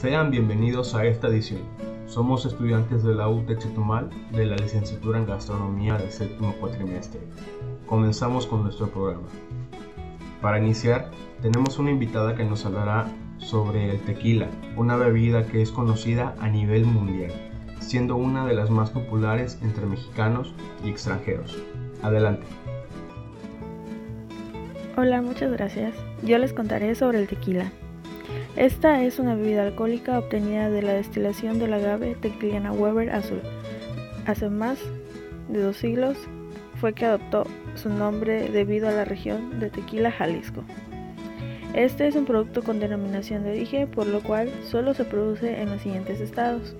Sean bienvenidos a esta edición. Somos estudiantes de la UT Chetumal de la licenciatura en gastronomía del séptimo cuatrimestre. Comenzamos con nuestro programa. Para iniciar, tenemos una invitada que nos hablará sobre el tequila, una bebida que es conocida a nivel mundial, siendo una de las más populares entre mexicanos y extranjeros. Adelante. Hola, muchas gracias. Yo les contaré sobre el tequila. Esta es una bebida alcohólica obtenida de la destilación del agave Tequiliana Weber azul. Hace más de dos siglos fue que adoptó su nombre debido a la región de Tequila, Jalisco. Este es un producto con denominación de origen, por lo cual solo se produce en los siguientes estados: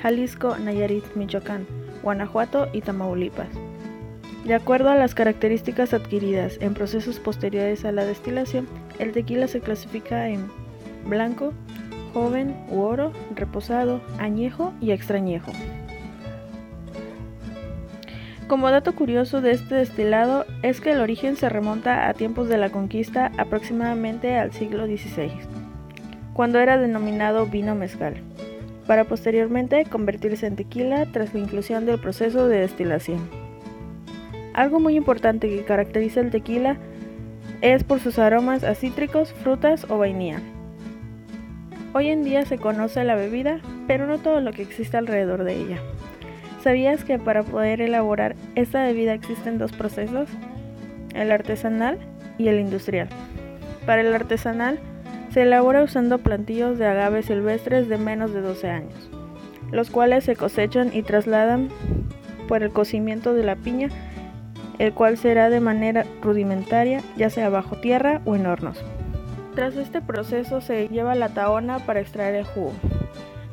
Jalisco, Nayarit, Michoacán, Guanajuato y Tamaulipas. De acuerdo a las características adquiridas en procesos posteriores a la destilación, el tequila se clasifica en blanco, joven u oro, reposado, añejo y extrañejo. Como dato curioso de este destilado es que el origen se remonta a tiempos de la conquista aproximadamente al siglo XVI, cuando era denominado vino mezcal, para posteriormente convertirse en tequila tras la inclusión del proceso de destilación. Algo muy importante que caracteriza el tequila es por sus aromas a cítricos, frutas o vainilla. Hoy en día se conoce la bebida, pero no todo lo que existe alrededor de ella. ¿Sabías que para poder elaborar esta bebida existen dos procesos? El artesanal y el industrial. Para el artesanal se elabora usando plantillos de agave silvestres de menos de 12 años, los cuales se cosechan y trasladan por el cocimiento de la piña, el cual será de manera rudimentaria, ya sea bajo tierra o en hornos. Tras este proceso se lleva la taona para extraer el jugo.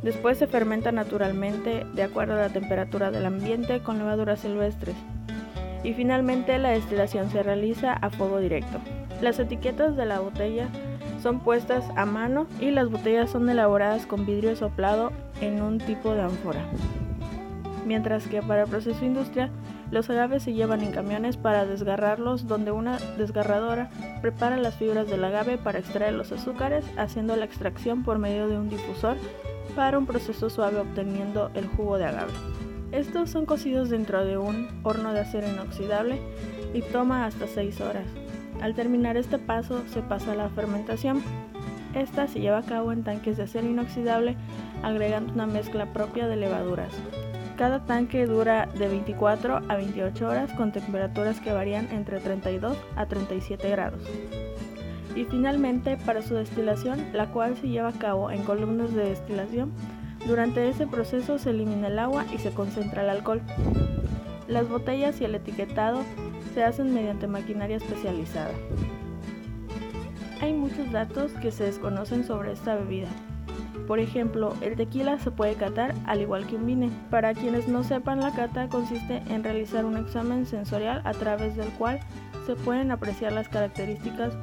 Después se fermenta naturalmente de acuerdo a la temperatura del ambiente con levaduras silvestres. Y finalmente la destilación se realiza a fuego directo. Las etiquetas de la botella son puestas a mano y las botellas son elaboradas con vidrio soplado en un tipo de ánfora. Mientras que para el proceso industrial, los agaves se llevan en camiones para desgarrarlos donde una desgarradora prepara las fibras del agave para extraer los azúcares haciendo la extracción por medio de un difusor para un proceso suave obteniendo el jugo de agave. Estos son cocidos dentro de un horno de acero inoxidable y toma hasta 6 horas. Al terminar este paso se pasa a la fermentación. Esta se lleva a cabo en tanques de acero inoxidable agregando una mezcla propia de levaduras. Cada tanque dura de 24 a 28 horas con temperaturas que varían entre 32 a 37 grados y finalmente para su destilación, la cual se lleva a cabo en columnas de destilación. Durante ese proceso se elimina el agua y se concentra el alcohol. Las botellas y el etiquetado se hacen mediante maquinaria especializada. Hay muchos datos que se desconocen sobre esta bebida. Por ejemplo, el tequila se puede catar al igual que un vino. Para quienes no sepan, la cata consiste en realizar un examen sensorial a través del cual se pueden apreciar las características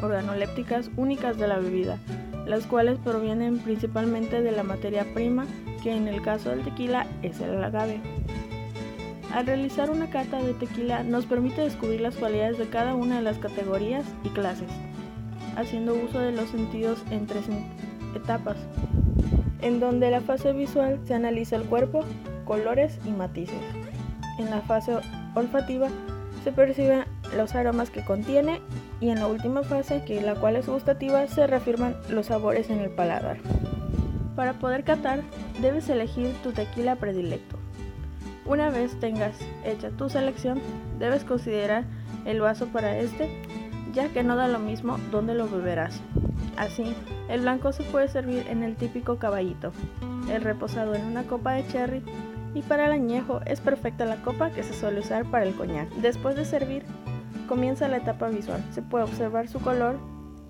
organolépticas únicas de la bebida, las cuales provienen principalmente de la materia prima, que en el caso del tequila es el agave. Al realizar una cata de tequila nos permite descubrir las cualidades de cada una de las categorías y clases, haciendo uso de los sentidos en tres etapas, en donde la fase visual se analiza el cuerpo, colores y matices. En la fase olfativa se perciben los aromas que contiene y en la última fase, que la cual es gustativa, se reafirman los sabores en el paladar. Para poder catar, debes elegir tu tequila predilecto. Una vez tengas hecha tu selección, debes considerar el vaso para este, ya que no da lo mismo dónde lo beberás. Así, el blanco se puede servir en el típico caballito, el reposado en una copa de cherry y para el añejo es perfecta la copa que se suele usar para el coñac. Después de servir, comienza la etapa visual. Se puede observar su color,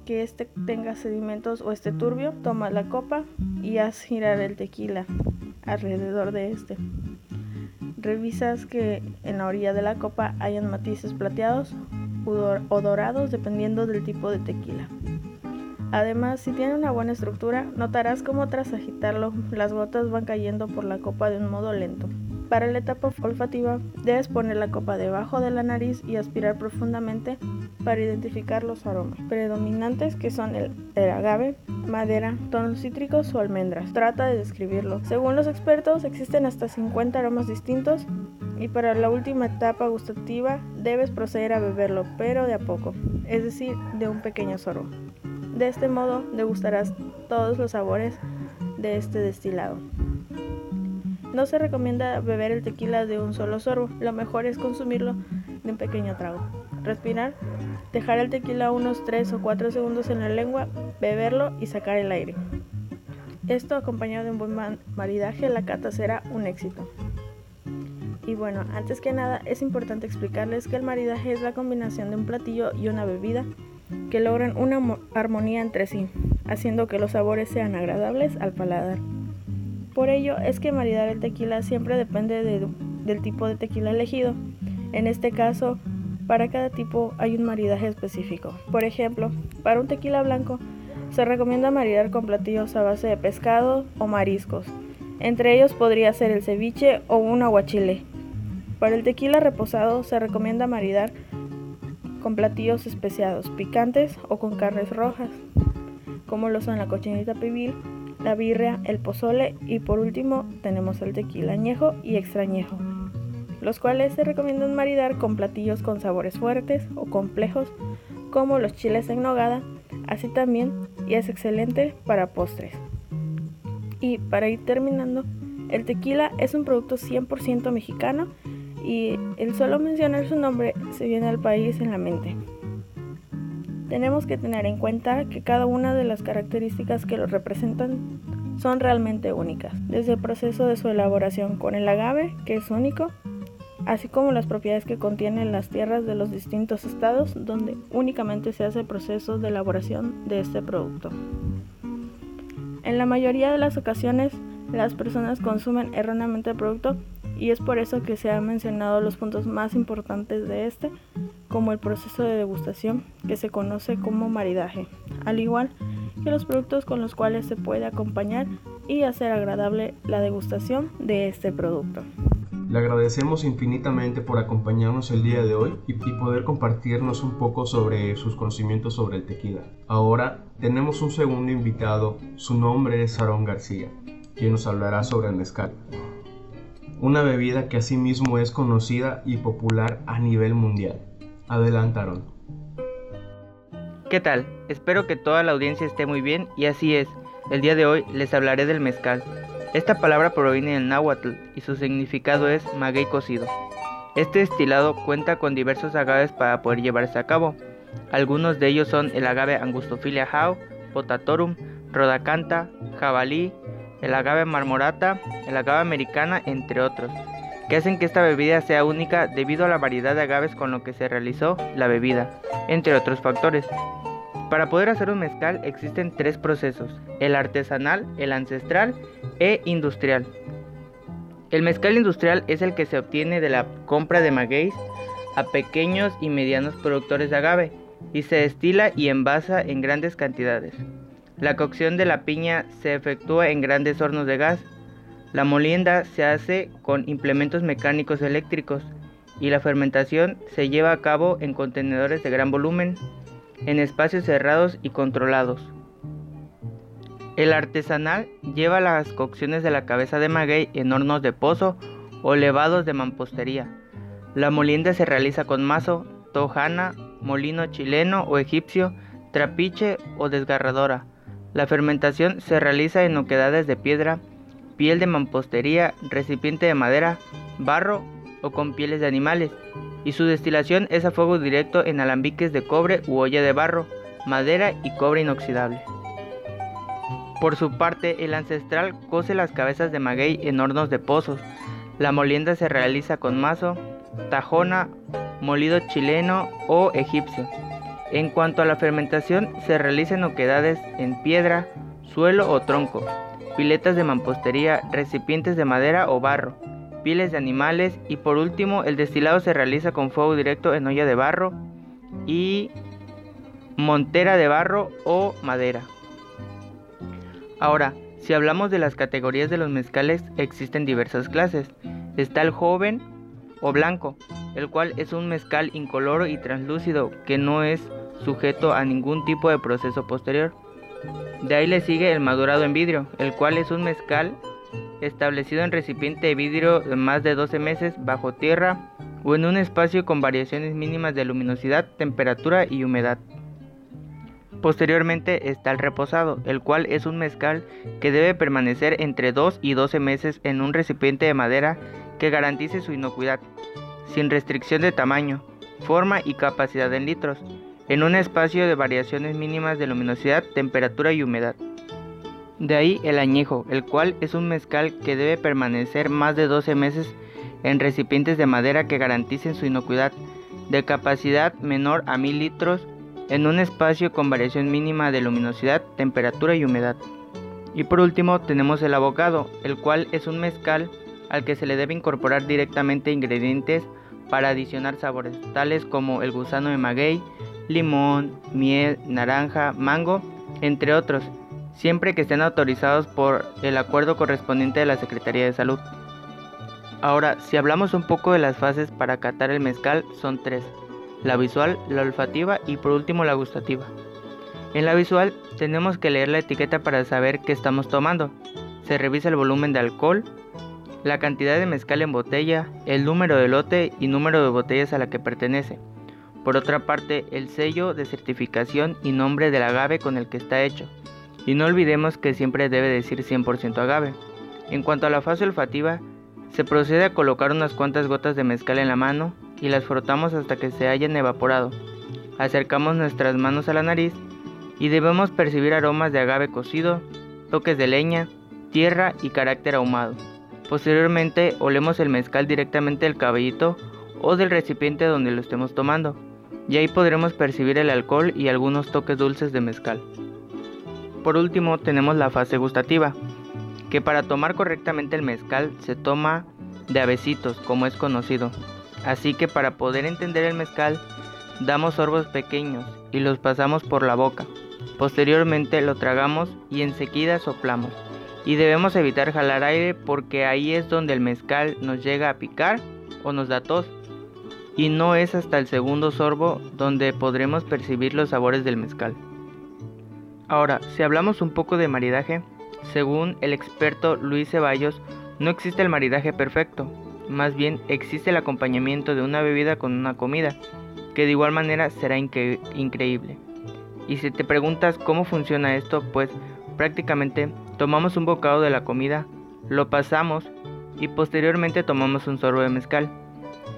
que este tenga sedimentos o esté turbio. Toma la copa y haz girar el tequila alrededor de este. Revisas que en la orilla de la copa hayan matices plateados o dorados dependiendo del tipo de tequila. Además, si tiene una buena estructura, notarás cómo tras agitarlo las gotas van cayendo por la copa de un modo lento. Para la etapa olfativa, debes poner la copa debajo de la nariz y aspirar profundamente para identificar los aromas predominantes que son el, agave, madera, tonos cítricos o almendras. Trata de describirlo. Según los expertos, existen hasta 50 aromas distintos y para la última etapa gustativa debes proceder a beberlo, pero de a poco, es decir, de un pequeño sorbo. De este modo degustarás todos los sabores de este destilado. No se recomienda beber el tequila de un solo sorbo, lo mejor es consumirlo de un pequeño trago. Respirar, dejar el tequila unos 3 o 4 segundos en la lengua, beberlo y sacar el aire. Esto acompañado de un buen maridaje, la cata será un éxito. Y bueno, antes que nada es importante explicarles que el maridaje es la combinación de un platillo y una bebida que logran una armonía entre sí, haciendo que los sabores sean agradables al paladar. Por ello es que maridar el tequila siempre depende del tipo de tequila elegido. En este caso, para cada tipo hay un maridaje específico. Por ejemplo, para un tequila blanco se recomienda maridar con platillos a base de pescado o mariscos. Entre ellos podría ser el ceviche o un aguachile. Para el tequila reposado se recomienda maridar con platillos especiados, picantes o con carnes rojas, como lo son la cochinita pibil, la birria, el pozole y por último tenemos el tequila añejo y extrañejo, los cuales se recomiendan maridar con platillos con sabores fuertes o complejos como los chiles en nogada, así también y es excelente para postres. Y para ir terminando, el tequila es un producto 100% mexicano y el solo mencionar su nombre se viene al país en la mente. Tenemos que tener en cuenta que cada una de las características que lo representan son realmente únicas, desde el proceso de su elaboración con el agave, que es único, así como las propiedades que contienen las tierras de los distintos estados donde únicamente se hace el proceso de elaboración de este producto. En la mayoría de las ocasiones, las personas consumen erróneamente el producto y es por eso que se han mencionado los puntos más importantes de este, como el proceso de degustación, que se conoce como maridaje, al igual que los productos con los cuales se puede acompañar y hacer agradable la degustación de este producto. Le agradecemos infinitamente por acompañarnos el día de hoy y, poder compartirnos un poco sobre sus conocimientos sobre el tequila. Ahora tenemos un segundo invitado, su nombre es Aarón García, quien nos hablará sobre el mezcal una bebida que asimismo es conocida y popular a nivel mundial. Adelantaron. ¿Qué tal? Espero que toda la audiencia esté muy bien y así es. El día de hoy les hablaré del mezcal. Esta palabra proviene del náhuatl y su significado es maguey cocido. Este destilado cuenta con diversos agaves para poder llevarse a cabo. Algunos de ellos son el agave Angustophilia how, Potatorum, Rodacanta, Jabalí, el agave marmorata, el agave americana, entre otros, que hacen que esta bebida sea única debido a la variedad de agaves con lo que se realizó la bebida, entre otros factores. Para poder hacer un mezcal existen tres procesos, el artesanal, el ancestral e industrial. El mezcal industrial es el que se obtiene de la compra de magueyes a pequeños y medianos productores de agave y se destila y envasa en grandes cantidades. La cocción de la piña se efectúa en grandes hornos de gas. La molienda se hace con implementos mecánicos eléctricos y la fermentación se lleva a cabo en contenedores de gran volumen, en espacios cerrados y controlados. El artesanal lleva las cocciones de la cabeza de maguey en hornos de pozo o levados de mampostería. La molienda se realiza con mazo, tojana, molino chileno o egipcio, trapiche o desgarradora. La fermentación se realiza en oquedades de piedra, piel de mampostería, recipiente de madera, barro o con pieles de animales, y su destilación es a fuego directo en alambiques de cobre u olla de barro, madera y cobre inoxidable. Por su parte, el ancestral cose las cabezas de maguey en hornos de pozos. La molienda se realiza con mazo, tajona, molido chileno o egipcio. En cuanto a la fermentación, se realiza en oquedades en piedra, suelo o tronco, piletas de mampostería, recipientes de madera o barro, pieles de animales y por último el destilado se realiza con fuego directo en olla de barro y montera de barro o madera. Ahora, si hablamos de las categorías de los mezcales, existen diversas clases. Está el joven o blanco, el cual es un mezcal incoloro y translúcido que no es sujeto a ningún tipo de proceso posterior. De ahí le sigue el madurado en vidrio, el cual es un mezcal establecido en recipiente de vidrio de más de 12 meses bajo tierra o en un espacio con variaciones mínimas de luminosidad, temperatura y humedad. Posteriormente está el reposado, el cual es un mezcal que debe permanecer entre 2 y 12 meses en un recipiente de madera que garantice su inocuidad, sin restricción de tamaño, forma y capacidad en litros, en un espacio de variaciones mínimas de luminosidad, temperatura y humedad. De ahí el añejo, el cual es un mezcal que debe permanecer más de 12 meses en recipientes de madera que garanticen su inocuidad, de capacidad menor a 1000 litros, en un espacio con variación mínima de luminosidad, temperatura y humedad. Y por último tenemos el abocado, el cual es un mezcal al que se le debe incorporar directamente ingredientes para adicionar sabores, tales como el gusano de maguey, limón, miel, naranja, mango, entre otros, siempre que estén autorizados por el acuerdo correspondiente de la Secretaría de Salud. Ahora, si hablamos un poco de las fases para catar el mezcal, son tres, la visual, la olfativa y por último la gustativa. En la visual tenemos que leer la etiqueta para saber qué estamos tomando. Se revisa el volumen de alcohol, la cantidad de mezcal en botella, el número de lote y número de botellas a la que pertenece. Por otra parte, el sello de certificación y nombre del agave con el que está hecho. Y no olvidemos que siempre debe decir 100% agave. En cuanto a la fase olfativa, se procede a colocar unas cuantas gotas de mezcal en la mano y las frotamos hasta que se hayan evaporado. Acercamos nuestras manos a la nariz y debemos percibir aromas de agave cocido, toques de leña, tierra y carácter ahumado. Posteriormente olemos el mezcal directamente del cabellito o del recipiente donde lo estemos tomando y ahí podremos percibir el alcohol y algunos toques dulces de mezcal. Por último tenemos la fase gustativa, que para tomar correctamente el mezcal se toma de avecitos, como es conocido. Así que para poder entender el mezcal, damos sorbos pequeños y los pasamos por la boca. Posteriormente lo tragamos y enseguida soplamos. Y debemos evitar jalar aire porque ahí es donde el mezcal nos llega a picar o nos da tos y no es hasta el segundo sorbo donde podremos percibir los sabores del mezcal. Ahora, si hablamos un poco de maridaje, según el experto Luis Ceballos, no existe el maridaje perfecto, más bien existe el acompañamiento de una bebida con una comida, que de igual manera será increíble. Y si te preguntas cómo funciona esto, pues prácticamente tomamos un bocado de la comida, lo pasamos y posteriormente tomamos un sorbo de mezcal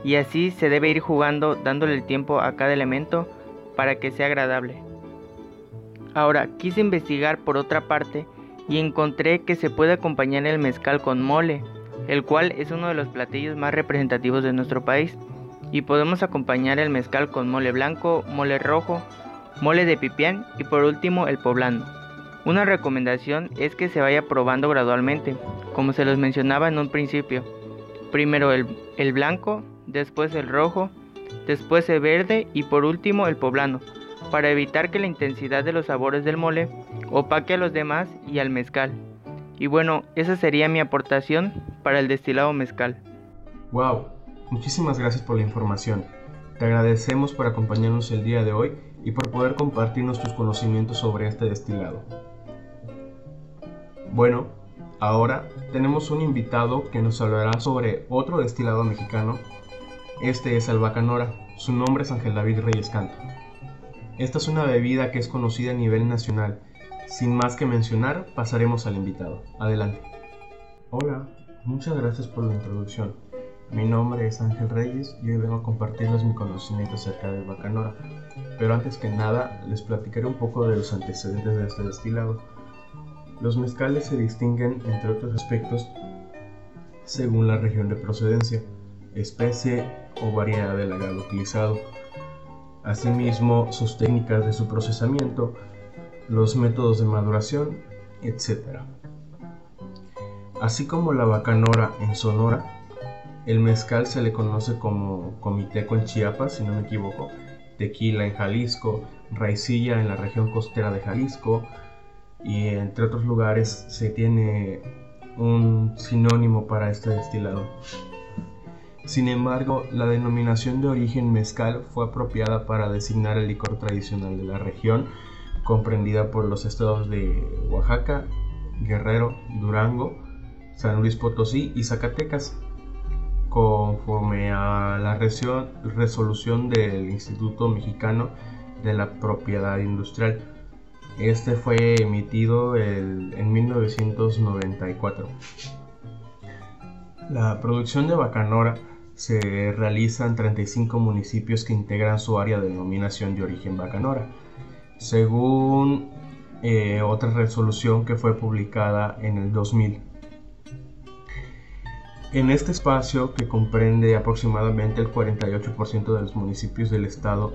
y así se debe ir jugando dándole el tiempo a cada elemento para que sea agradable. Ahora, quise investigar por otra parte y encontré que se puede acompañar el mezcal con mole, el cual es uno de los platillos más representativos de nuestro país, y podemos acompañar el mezcal con mole blanco, mole rojo, mole de pipián y por último el poblano. Una recomendación es que se vaya probando gradualmente, como se los mencionaba en un principio. Primero el, el blanco, después el rojo, después el verde y por último el poblano, para evitar que la intensidad de los sabores del mole opaque a los demás y al mezcal. Y bueno, esa sería mi aportación para el destilado mezcal. Wow, muchísimas gracias por la información. Te agradecemos por acompañarnos el día de hoy y por poder compartirnos tus conocimientos sobre este destilado. Bueno, ahora tenemos un invitado que nos hablará sobre otro destilado mexicano este es el Bacanora, su nombre es Ángel David Reyes Canto. Esta es una bebida que es conocida a nivel nacional. Sin más que mencionar, pasaremos al invitado. Adelante. Hola, muchas gracias por la introducción. Mi nombre es Ángel Reyes y hoy vengo a compartirles mi conocimiento acerca del Bacanora. Pero antes que nada, les platicaré un poco de los antecedentes de este destilado. Los mezcales se distinguen, entre otros aspectos, según la región de procedencia especie o variedad del agave utilizado. Asimismo, sus técnicas de su procesamiento, los métodos de maduración, etc. Así como la bacanora en Sonora, el mezcal se le conoce como comiteco en Chiapas, si no me equivoco, tequila en Jalisco, raicilla en la región costera de Jalisco y entre otros lugares se tiene un sinónimo para este destilado. Sin embargo, la denominación de origen mezcal fue apropiada para designar el licor tradicional de la región, comprendida por los estados de Oaxaca, Guerrero, Durango, San Luis Potosí y Zacatecas, conforme a la resolución del Instituto Mexicano de la Propiedad Industrial. Este fue emitido en 1994. La producción de bacanora se realiza en 35 municipios que integran su área de denominación de origen bacanora, según eh, otra resolución que fue publicada en el 2000. En este espacio, que comprende aproximadamente el 48% de los municipios del estado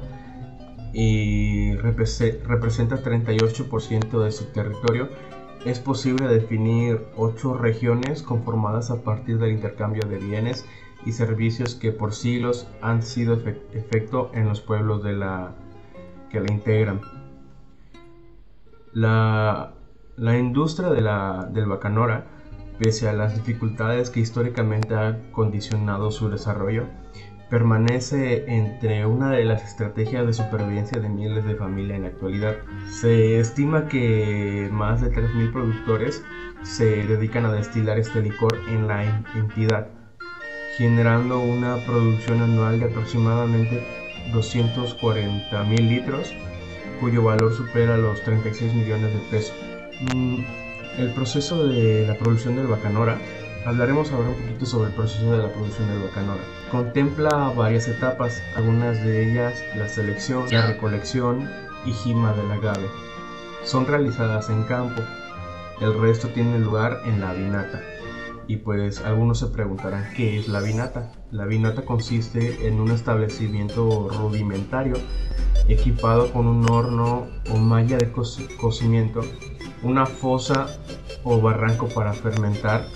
y representa 38% de su territorio, es posible definir ocho regiones conformadas a partir del intercambio de bienes y servicios que por siglos han sido efecto en los pueblos de la, que la integran. La, industria de la, del bacanora pese a las dificultades que históricamente han condicionado su desarrollo, permanece entre una de las estrategias de supervivencia de miles de familias en la actualidad. Se estima que más de 3.000 productores se dedican a destilar este licor en la entidad, generando una producción anual de aproximadamente 240.000 litros, cuyo valor supera los 36 millones de pesos. Mm, el proceso de la producción del bacanora. Hablaremos ahora un poquito sobre el proceso de la producción del bacanora. Contempla varias etapas, algunas de ellas la selección, la recolección y gima del agave. Son realizadas en campo, el resto tiene lugar en la vinata. Y pues algunos se preguntarán qué es la vinata. La vinata consiste en un establecimiento rudimentario equipado con un horno o malla de cocimiento una fosa o barranco para fermentar,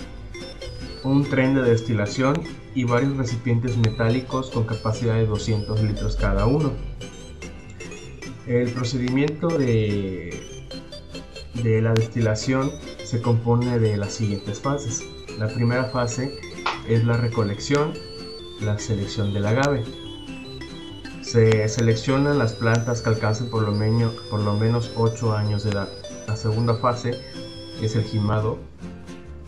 un tren de destilación y varios recipientes metálicos con capacidad de 200 litros cada uno. El procedimiento de, de la destilación se compone de las siguientes fases. La primera fase es la recolección, la selección del agave. Se seleccionan las plantas que alcancen por lo por lo menos 8 años de edad. La segunda fase es el gimado,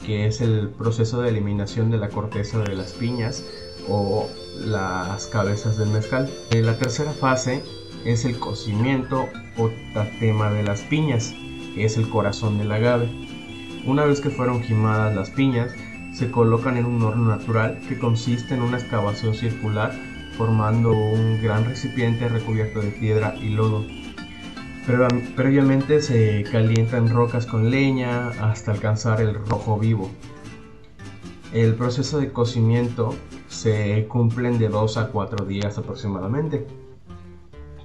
que es el proceso de eliminación de la corteza de las piñas o las cabezas del mezcal. Eh, la tercera fase es el cocimiento o tatema de las piñas, que es el corazón del agave. Una vez que fueron gimadas las piñas, se colocan en un horno natural que consiste en una excavación circular formando un gran recipiente recubierto de piedra y lodo previamente se calientan rocas con leña hasta alcanzar el rojo vivo. El proceso de cocimiento se cumple de 2 a 4 días aproximadamente.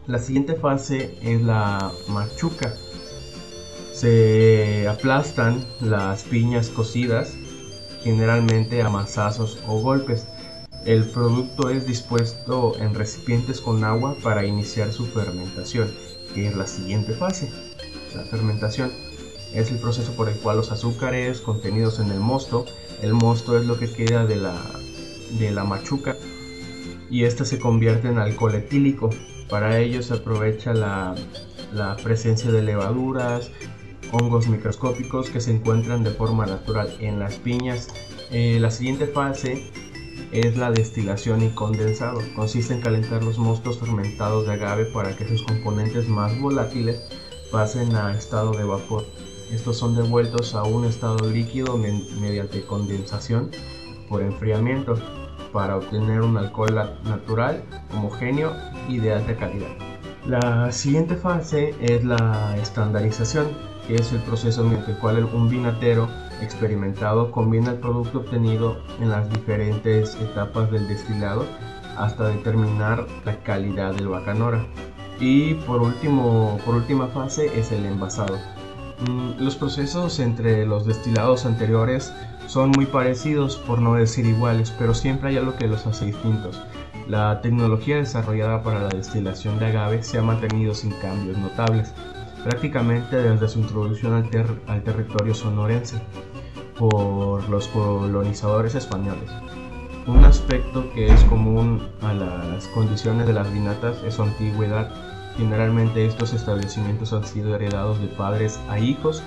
La siguiente fase es la machuca. Se aplastan las piñas cocidas, generalmente a masazos o golpes. El producto es dispuesto en recipientes con agua para iniciar su fermentación que es la siguiente fase. La fermentación es el proceso por el cual los azúcares contenidos en el mosto, el mosto es lo que queda de la, de la machuca y este se convierte en alcohol etílico. Para ello se aprovecha la, la presencia de levaduras, hongos microscópicos que se encuentran de forma natural en las piñas. Eh, la siguiente fase es la destilación y condensado. Consiste en calentar los mostos fermentados de agave para que sus componentes más volátiles pasen a estado de vapor. Estos son devueltos a un estado líquido mediante condensación por enfriamiento para obtener un alcohol natural, homogéneo y de alta calidad. La siguiente fase es la estandarización, que es el proceso mediante el cual un vinatero experimentado combina el producto obtenido en las diferentes etapas del destilado hasta determinar la calidad del bacanora. Y por, último, por última fase es el envasado. Mm, los procesos entre los destilados anteriores son muy parecidos, por no decir iguales, pero siempre hay algo que los hace distintos. La tecnología desarrollada para la destilación de agave se ha mantenido sin cambios notables, prácticamente desde su introducción al, al territorio sonorense por los colonizadores españoles. Un aspecto que es común a las condiciones de las vinatas es su antigüedad. Generalmente estos establecimientos han sido heredados de padres a hijos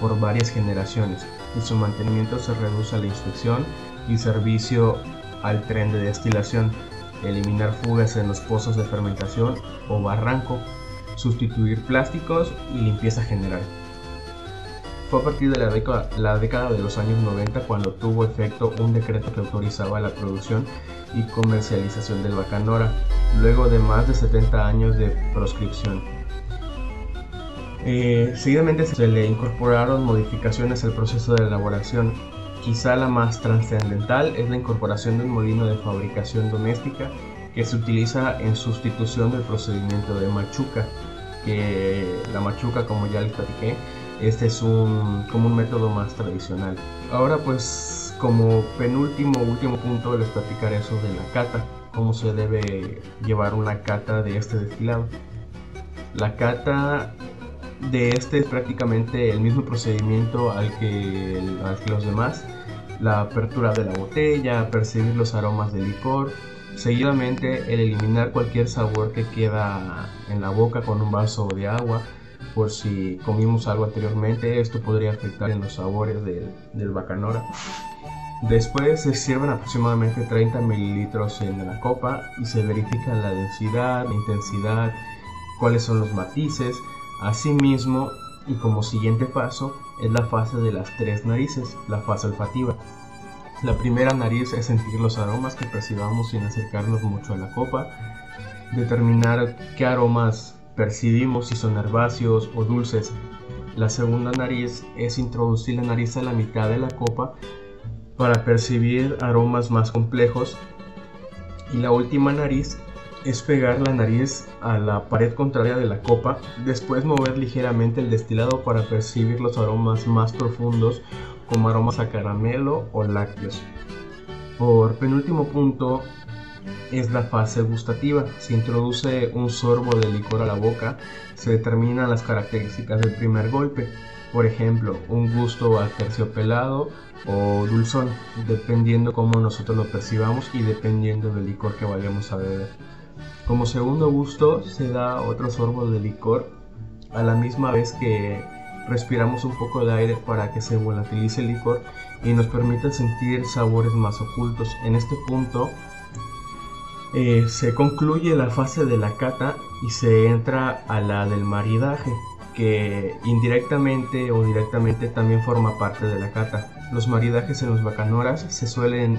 por varias generaciones y su mantenimiento se reduce a la inspección y servicio al tren de destilación, eliminar fugas en los pozos de fermentación o barranco, sustituir plásticos y limpieza general. Fue a partir de la década, la década de los años 90 cuando tuvo efecto un decreto que autorizaba la producción y comercialización del bacanora, luego de más de 70 años de proscripción. Eh, seguidamente se le incorporaron modificaciones al proceso de elaboración. Quizá la más trascendental es la incorporación de un molino de fabricación doméstica que se utiliza en sustitución del procedimiento de machuca, que la machuca, como ya les platiqué, este es un, como un método más tradicional. Ahora pues como penúltimo, último punto les platicaré sobre la cata, cómo se debe llevar una cata de este destilado. La cata de este es prácticamente el mismo procedimiento al que, los demás. La apertura de la botella, percibir los aromas del licor, seguidamente el eliminar cualquier sabor que queda en la boca con un vaso de agua, por si comimos algo anteriormente, esto podría afectar en los sabores del, del bacanora. Después se sirven aproximadamente 30 mililitros en la copa y se verifica la densidad, la intensidad, cuáles son los matices, Asimismo, y como siguiente paso, es la fase de las tres narices, la fase olfativa. La primera nariz es sentir los aromas que percibamos sin acercarnos mucho a la copa, determinar qué aromas percibimos, si son herbáceos o dulces. La segunda nariz es introducir la nariz a la mitad de la copa para percibir aromas más complejos. Y la última nariz es pegar la nariz a la pared contraria de la copa, después mover ligeramente el destilado para percibir los aromas más profundos como aromas a caramelo o lácteos. Por penúltimo punto es la fase gustativa. Se introduce un sorbo de licor a la boca, se determinan las características del primer golpe. Por ejemplo, un gusto a terciopelado o dulzón, dependiendo cómo nosotros lo percibamos y dependiendo del licor que vayamos a beber. Como segundo gusto se da otro sorbo de licor a la misma vez que respiramos un poco de aire para que se volatilice el licor y nos permita sentir sabores más ocultos. En este punto eh, se concluye la fase de la cata y se entra a la del maridaje, que indirectamente o directamente también forma parte de la cata. Los maridajes en los bacanoras se suelen,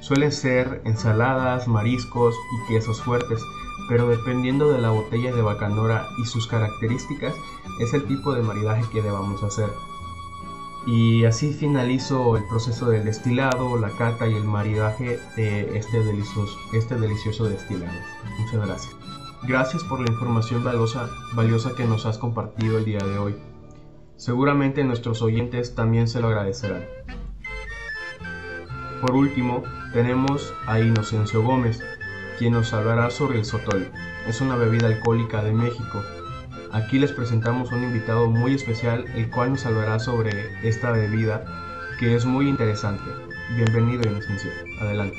suelen ser ensaladas, mariscos y quesos fuertes pero dependiendo de la botella de bacanora y sus características es el tipo de maridaje que debamos hacer. Y así finalizo el proceso del destilado, la cata y el maridaje de este delicioso, este delicioso destilado. Muchas gracias. Gracias por la información valiosa, valiosa que nos has compartido el día de hoy. Seguramente nuestros oyentes también se lo agradecerán. Por último, tenemos a Inocencio Gómez, quien nos hablará sobre el sotol. Es una bebida alcohólica de México. Aquí les presentamos un invitado muy especial, el cual nos hablará sobre esta bebida que es muy interesante. Bienvenido, Inocencio. Adelante.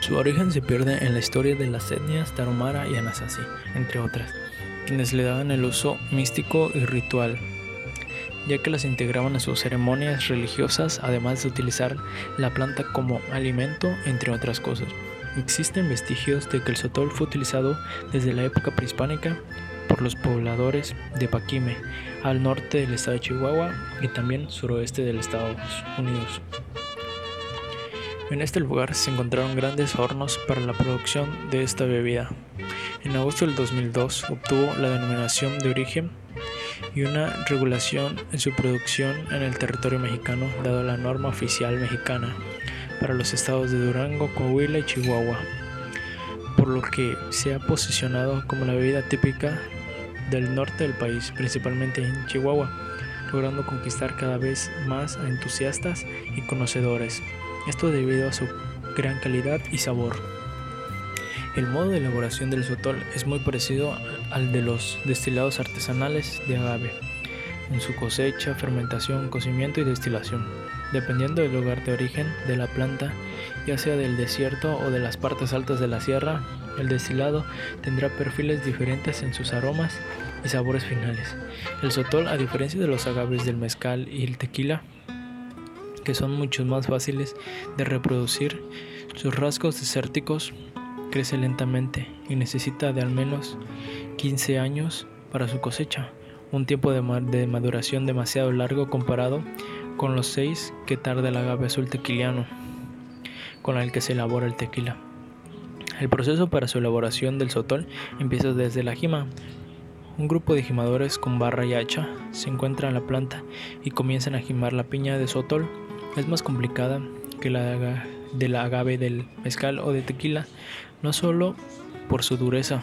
Su origen se pierde en la historia de las etnias Tarahumara y Anasazi, entre otras, quienes le daban el uso místico y ritual, ya que las integraban a sus ceremonias religiosas, además de utilizar la planta como alimento, entre otras cosas. Existen vestigios de que el sotol fue utilizado desde la época prehispánica por los pobladores de Paquime, al norte del estado de Chihuahua y también suroeste del Estados Unidos. En este lugar se encontraron grandes hornos para la producción de esta bebida. En agosto del 2002 obtuvo la denominación de origen y una regulación en su producción en el territorio mexicano dado la norma oficial mexicana para los estados de Durango, Coahuila y Chihuahua, por lo que se ha posicionado como la bebida típica del norte del país, principalmente en Chihuahua, logrando conquistar cada vez más entusiastas y conocedores. Esto debido a su gran calidad y sabor. El modo de elaboración del sotol es muy parecido al de los destilados artesanales de agave, en su cosecha, fermentación, cocimiento y destilación. Dependiendo del lugar de origen de la planta, ya sea del desierto o de las partes altas de la sierra, el destilado tendrá perfiles diferentes en sus aromas y sabores finales. El sotol, a diferencia de los agaves del mezcal y el tequila, que son mucho más fáciles de reproducir, sus rasgos desérticos crece lentamente y necesita de al menos 15 años para su cosecha, un tiempo de, maduración demasiado largo comparado con los 6 que tarda el agave azul tequiliano, con el que se elabora el tequila. El proceso para su elaboración del sotol empieza desde la jima. Un grupo de jimadores con barra y hacha se encuentra en la planta y comienzan a jimar la piña de sotol. Es más complicada que la de la agave del mezcal o de tequila, no solo por su dureza,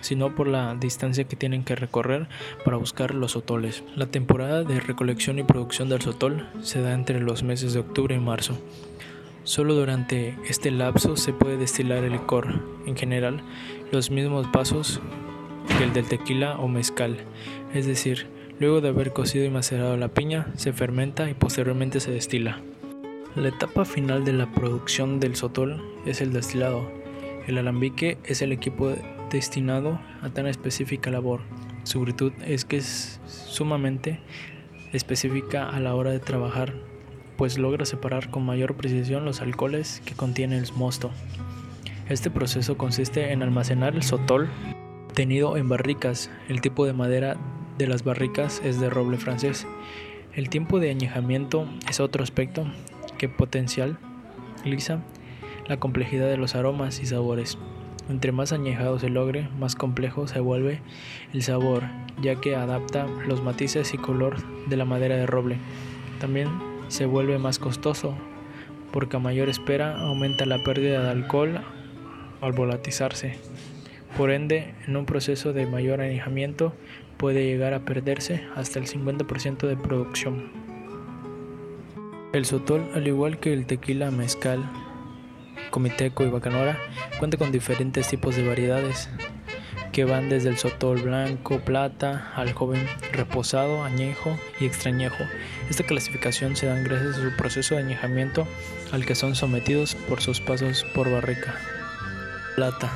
sino por la distancia que tienen que recorrer para buscar los sotoles. La temporada de recolección y producción del sotol se da entre los meses de octubre y marzo. Solo durante este lapso se puede destilar el licor, en general, los mismos pasos que el del tequila o mezcal, es decir, luego de haber cocido y macerado la piña, se fermenta y posteriormente se destila. La etapa final de la producción del sotol es el destilado. El alambique es el equipo destinado a tan específica labor. Su virtud es que es sumamente específica a la hora de trabajar, pues logra separar con mayor precisión los alcoholes que contiene el mosto. Este proceso consiste en almacenar el sotol tenido en barricas. El tipo de madera de las barricas es de roble francés. El tiempo de añejamiento es otro aspecto que potencializa la complejidad de los aromas y sabores. Entre más añejado se logre, más complejo se vuelve el sabor, ya que adapta los matices y color de la madera de roble. También se vuelve más costoso, porque a mayor espera aumenta la pérdida de alcohol al volatilizarse. Por ende, en un proceso de mayor añejamiento puede llegar a perderse hasta el 50% de producción. El sotol, al igual que el tequila mezcal, comiteco y bacanora, cuenta con diferentes tipos de variedades que van desde el sotol blanco, plata, al joven reposado, añejo y extrañejo. Esta clasificación se da gracias a su proceso de añejamiento al que son sometidos por sus pasos por barrica. Plata.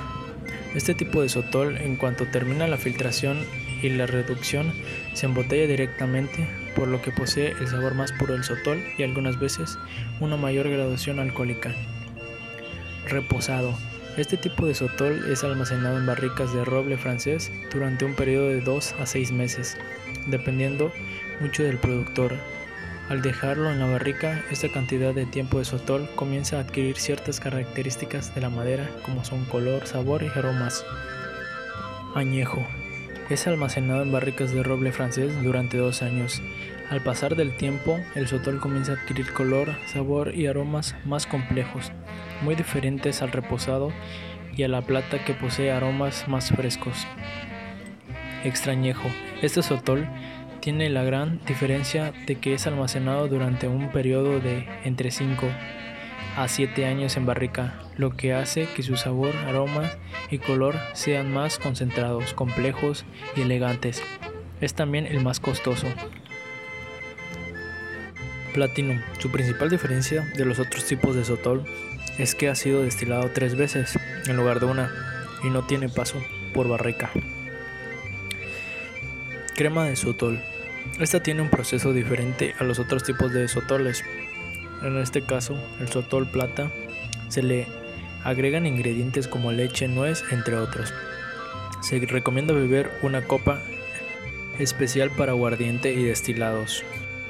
Este tipo de sotol, en cuanto termina la filtración y la reducción, se embotella directamente por lo que posee el sabor más puro del sotol y algunas veces una mayor graduación alcohólica. Reposado. Este tipo de sotol es almacenado en barricas de roble francés durante un periodo de 2 a 6 meses, dependiendo mucho del productor. Al dejarlo en la barrica, esta cantidad de tiempo de sotol comienza a adquirir ciertas características de la madera como son color, sabor y aromas. Añejo. Es almacenado en barricas de roble francés durante dos años. Al pasar del tiempo, el sotol comienza a adquirir color, sabor y aromas más complejos, muy diferentes al reposado y a la plata que posee aromas más frescos. Extrañejo. Este sotol tiene la gran diferencia de que es almacenado durante un periodo de entre 5 a 7 años en barrica, lo que hace que su sabor, aroma y color sean más concentrados, complejos y elegantes. Es también el más costoso. Platinum. Su principal diferencia de los otros tipos de sotol es que ha sido destilado tres veces en lugar de una y no tiene paso por barrica. Crema de sotol. Esta tiene un proceso diferente a los otros tipos de sotoles, en este caso, el sotol plata se le agregan ingredientes como leche, nuez, entre otros. Se recomienda beber una copa especial para aguardiente y destilados,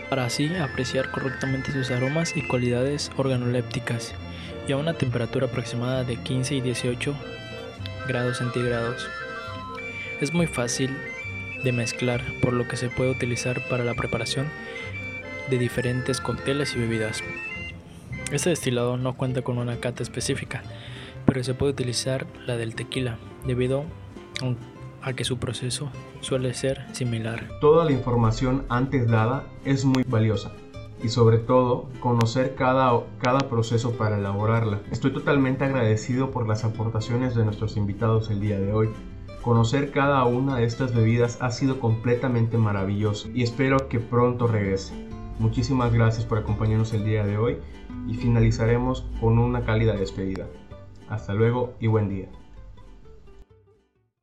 para así apreciar correctamente sus aromas y cualidades organolépticas, y a una temperatura aproximada de 15 y 18 grados centígrados. Es muy fácil de mezclar, por lo que se puede utilizar para la preparación de diferentes cócteles y bebidas. Este destilado no cuenta con una cata específica, pero se puede utilizar la del tequila, debido a que su proceso suele ser similar. Toda la información antes dada es muy valiosa y sobre todo conocer cada, cada proceso para elaborarla. Estoy totalmente agradecido por las aportaciones de nuestros invitados el día de hoy. Conocer cada una de estas bebidas ha sido completamente maravilloso y espero que pronto regrese. Muchísimas gracias por acompañarnos el día de hoy y finalizaremos con una cálida despedida. Hasta luego y buen día.